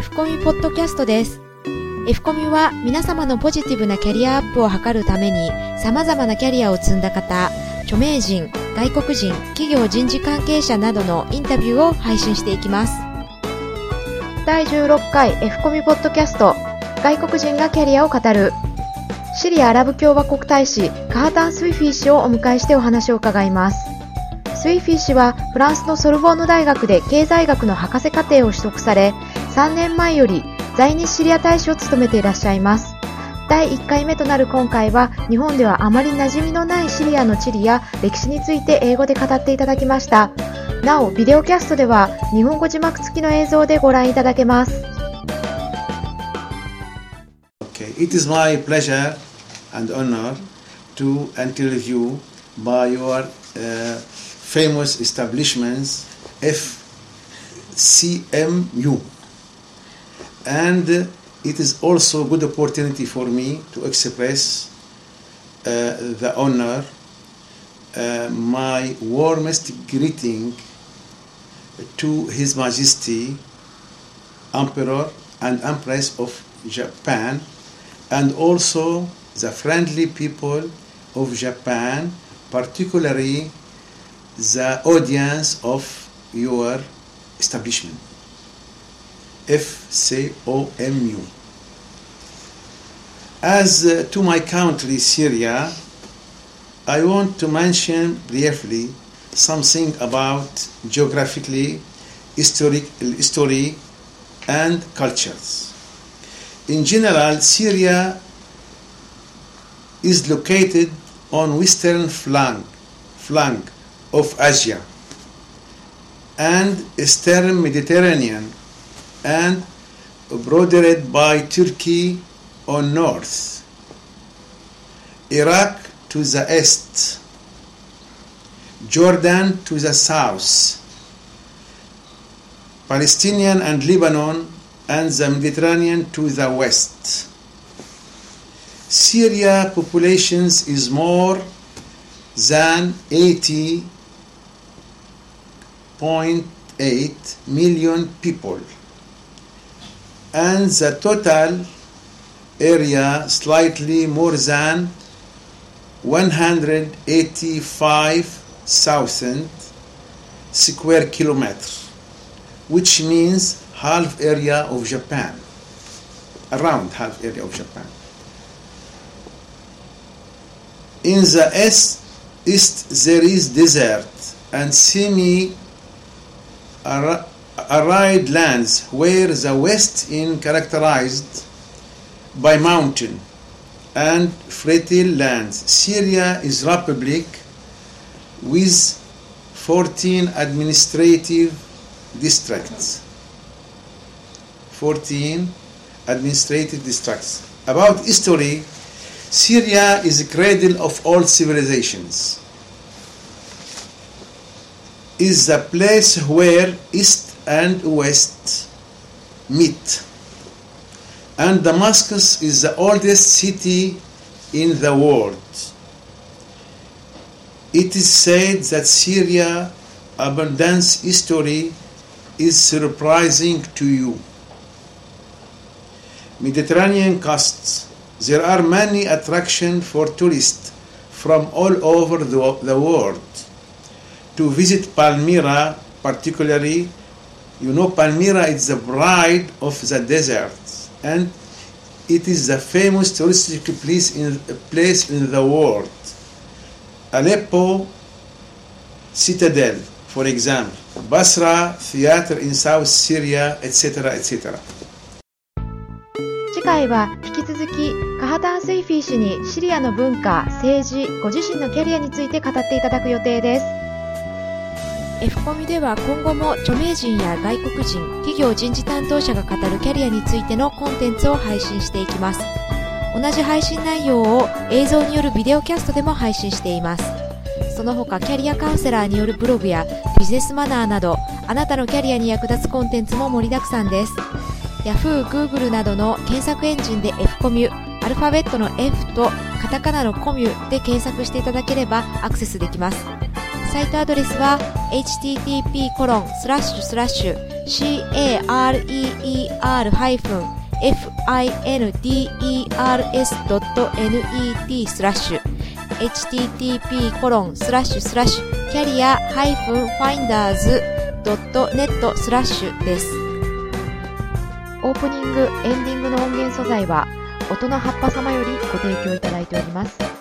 F コミポッドキャストです。F コミは皆様のポジティブなキャリアアップを図るために様々なキャリアを積んだ方、著名人、外国人、企業人事関係者などのインタビューを配信していきます。第16回 F コミポッドキャスト外国人がキャリアを語るシリアアラブ共和国大使カータン・スウィフィー氏をお迎えしてお話を伺いますスウィフィー氏はフランスのソルボンヌ大学で経済学の博士課程を取得され3年前より在日シリア大使を務めていらっしゃいます。第1回目となる今回は日本ではあまり馴染みのないシリアの地理や歴史について英語で語っていただきました。なおビデオキャストでは日本語字幕付きの映像でご覧いただけます。Okay, it is my pleasure and honor to interview by your uh, famous establishments FCMU. And it is also a good opportunity for me to express uh, the honor, uh, my warmest greeting to His Majesty Emperor and Empress of Japan and also the friendly people of Japan, particularly the audience of your establishment. FCOMU. As uh, to my country, Syria, I want to mention briefly something about geographically, historic, history, and cultures. In general, Syria is located on western flank, flank of Asia and eastern Mediterranean and bordered by Turkey on north, Iraq to the east, Jordan to the south, Palestinian and Lebanon and the Mediterranean to the west. Syria populations is more than 80.8 million people and the total area slightly more than 185,000 square kilometers which means half area of Japan around half area of Japan. In the east, east there is desert and semi arid lands where the west is characterized by mountain and fertile lands. Syria is a republic with 14 administrative districts. 14 administrative districts. About history, Syria is the cradle of all civilizations. Is the place where East and West meet. And Damascus is the oldest city in the world. It is said that Syria abundance history is surprising to you. Mediterranean coasts there are many attractions for tourists from all over the, the world to visit Palmyra, particularly. You know, Palmyra is the bride of the desert, and it is the famous touristic place in, place in the world. Aleppo Citadel, for example, Basra Theater in South Syria, etc., etc. 次回は引き続きカハタン・スイフィー氏にシリアの文化、政治、ご自身のキャリアについて語っていただく予定です F コミでは今後も著名人や外国人、企業人事担当者が語るキャリアについてのコンテンツを配信していきます。同じ配信内容を映像によるビデオキャストでも配信しています。その他キャリアカウンセラーによるブログやビジネスマナーなどあなたのキャリアに役立つコンテンツも盛りだくさんです。Yahoo、Google などの検索エンジンで F コミュ、アルファベットの F とカタカナのコミュで検索していただければアクセスできます。サイトアドレスは http コロンスラッシュスラッシュ career-finders.net スラッシュ http コロンスラッシュスラッシュキャリア -finders.net スラッシュです。オープニング、エンディングの音源素材は音の葉っぱ様よりご提供いただいております。